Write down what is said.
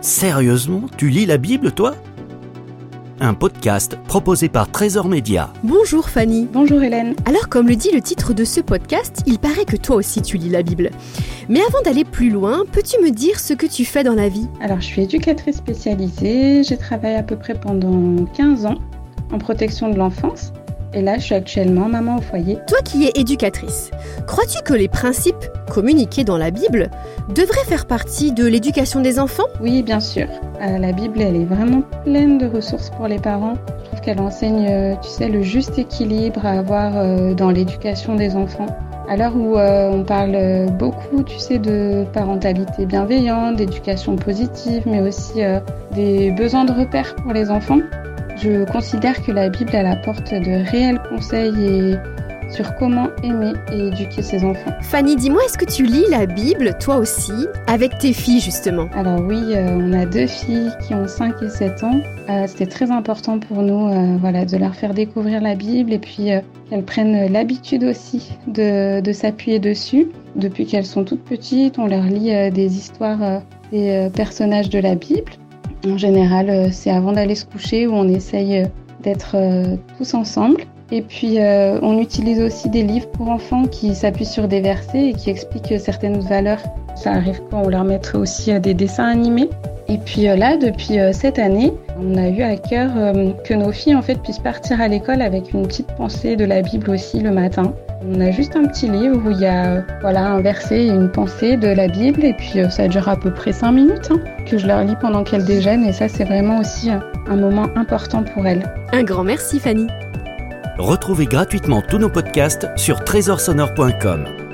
Sérieusement, tu lis la Bible, toi? Un podcast proposé par Trésor Média. Bonjour Fanny. Bonjour Hélène. Alors comme le dit le titre de ce podcast, il paraît que toi aussi tu lis la Bible. Mais avant d'aller plus loin, peux-tu me dire ce que tu fais dans la vie? Alors je suis éducatrice spécialisée, j'ai travaillé à peu près pendant 15 ans en protection de l'enfance. Et là, je suis actuellement maman au foyer. Toi qui es éducatrice, crois-tu que les principes communiqués dans la Bible devraient faire partie de l'éducation des enfants? Oui, bien sûr. Euh, la Bible, elle est vraiment pleine de ressources pour les parents. Je trouve qu'elle enseigne, euh, tu sais, le juste équilibre à avoir euh, dans l'éducation des enfants. À l'heure où on parle beaucoup, tu sais, de parentalité bienveillante, d'éducation positive, mais aussi des besoins de repères pour les enfants, je considère que la Bible, elle apporte de réels conseils et sur comment aimer et éduquer ses enfants. Fanny, dis-moi, est-ce que tu lis la Bible, toi aussi, avec tes filles justement? Alors oui, euh, on a deux filles qui ont 5 et 7 ans. Euh, c'était très important pour nous euh, voilà, de leur faire découvrir la Bible et puis qu'elles prennent l'habitude aussi de, de s'appuyer dessus. Depuis qu'elles sont toutes petites, on leur lit des histoires des personnages de la Bible. En général, euh, c'est avant d'aller se coucher où on essaye euh, d'être euh, tous ensemble. Et puis, on utilise aussi des livres pour enfants qui s'appuient sur des versets et qui expliquent certaines valeurs. Ça arrive quand on leur mettrait aussi des dessins animés. Et puis là, depuis cette année, on a eu à cœur que nos filles en fait puissent partir à l'école avec une petite pensée de la Bible aussi le matin. On a juste un petit livre où il y a voilà, un verset et une pensée de la Bible et puis euh, ça dure à peu près 5 minutes hein, que je leur lis pendant qu'elles déjeunent et ça c'est vraiment aussi euh, un moment important pour elles. Un grand merci Fanny. Retrouvez gratuitement tous nos podcasts sur trésorsonore.com.